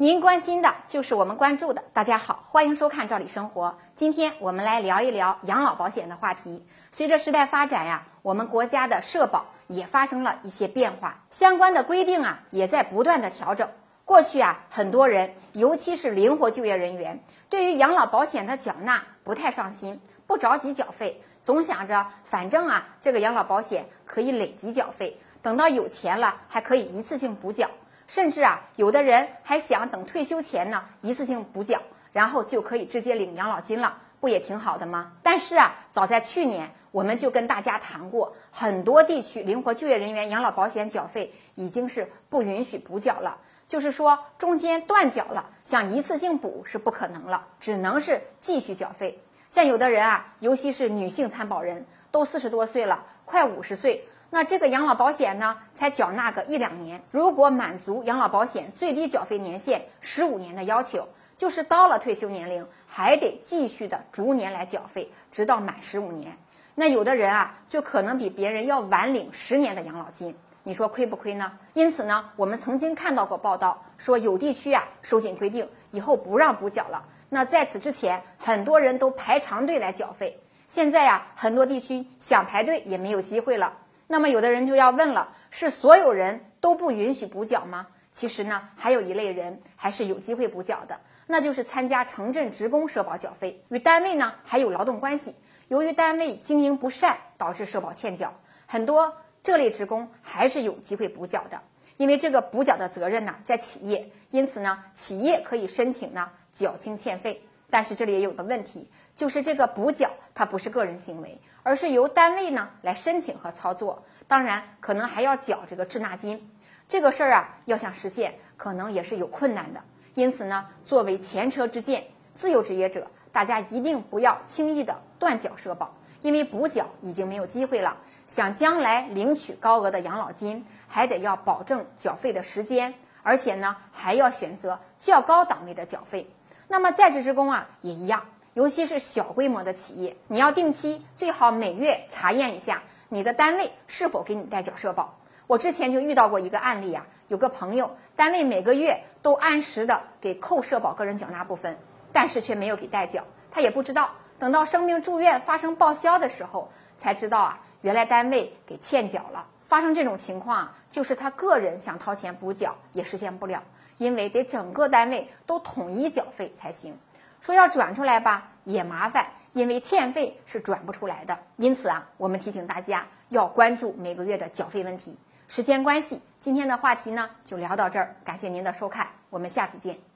您关心的就是我们关注的。大家好，欢迎收看《赵理生活》。今天我们来聊一聊养老保险的话题。随着时代发展呀，我们国家的社保也发生了一些变化，相关的规定啊也在不断的调整。过去啊，很多人，尤其是灵活就业人员，对于养老保险的缴纳不太上心，不着急缴费，总想着反正啊，这个养老保险可以累积缴费，等到有钱了还可以一次性补缴。甚至啊，有的人还想等退休前呢，一次性补缴，然后就可以直接领养老金了，不也挺好的吗？但是啊，早在去年我们就跟大家谈过，很多地区灵活就业人员养老保险缴费已经是不允许补缴了。就是说，中间断缴了，想一次性补是不可能了，只能是继续缴费。像有的人啊，尤其是女性参保人，都四十多岁了，快五十岁，那这个养老保险呢，才缴纳个一两年。如果满足养老保险最低缴费年限十五年的要求，就是到了退休年龄，还得继续的逐年来缴费，直到满十五年。那有的人啊，就可能比别人要晚领十年的养老金。你说亏不亏呢？因此呢，我们曾经看到过报道说，有地区啊收紧规定，以后不让补缴了。那在此之前，很多人都排长队来缴费。现在呀，很多地区想排队也没有机会了。那么有的人就要问了：是所有人都不允许补缴吗？其实呢，还有一类人还是有机会补缴的，那就是参加城镇职工社保缴费，与单位呢还有劳动关系。由于单位经营不善，导致社保欠缴，很多。这类职工还是有机会补缴的，因为这个补缴的责任呢在企业，因此呢企业可以申请呢缴清欠费。但是这里也有个问题，就是这个补缴它不是个人行为，而是由单位呢来申请和操作，当然可能还要缴这个滞纳金。这个事儿啊要想实现，可能也是有困难的。因此呢，作为前车之鉴，自由职业者大家一定不要轻易的断缴社保。因为补缴已经没有机会了，想将来领取高额的养老金，还得要保证缴费的时间，而且呢还要选择较高档位的缴费。那么在职职工啊也一样，尤其是小规模的企业，你要定期最好每月查验一下你的单位是否给你代缴社保。我之前就遇到过一个案例啊，有个朋友单位每个月都按时的给扣社保个人缴纳部分，但是却没有给代缴，他也不知道。等到生病住院发生报销的时候，才知道啊，原来单位给欠缴了。发生这种情况，就是他个人想掏钱补缴也实现不了，因为得整个单位都统一缴费才行。说要转出来吧，也麻烦，因为欠费是转不出来的。因此啊，我们提醒大家要关注每个月的缴费问题。时间关系，今天的话题呢就聊到这儿，感谢您的收看，我们下次见。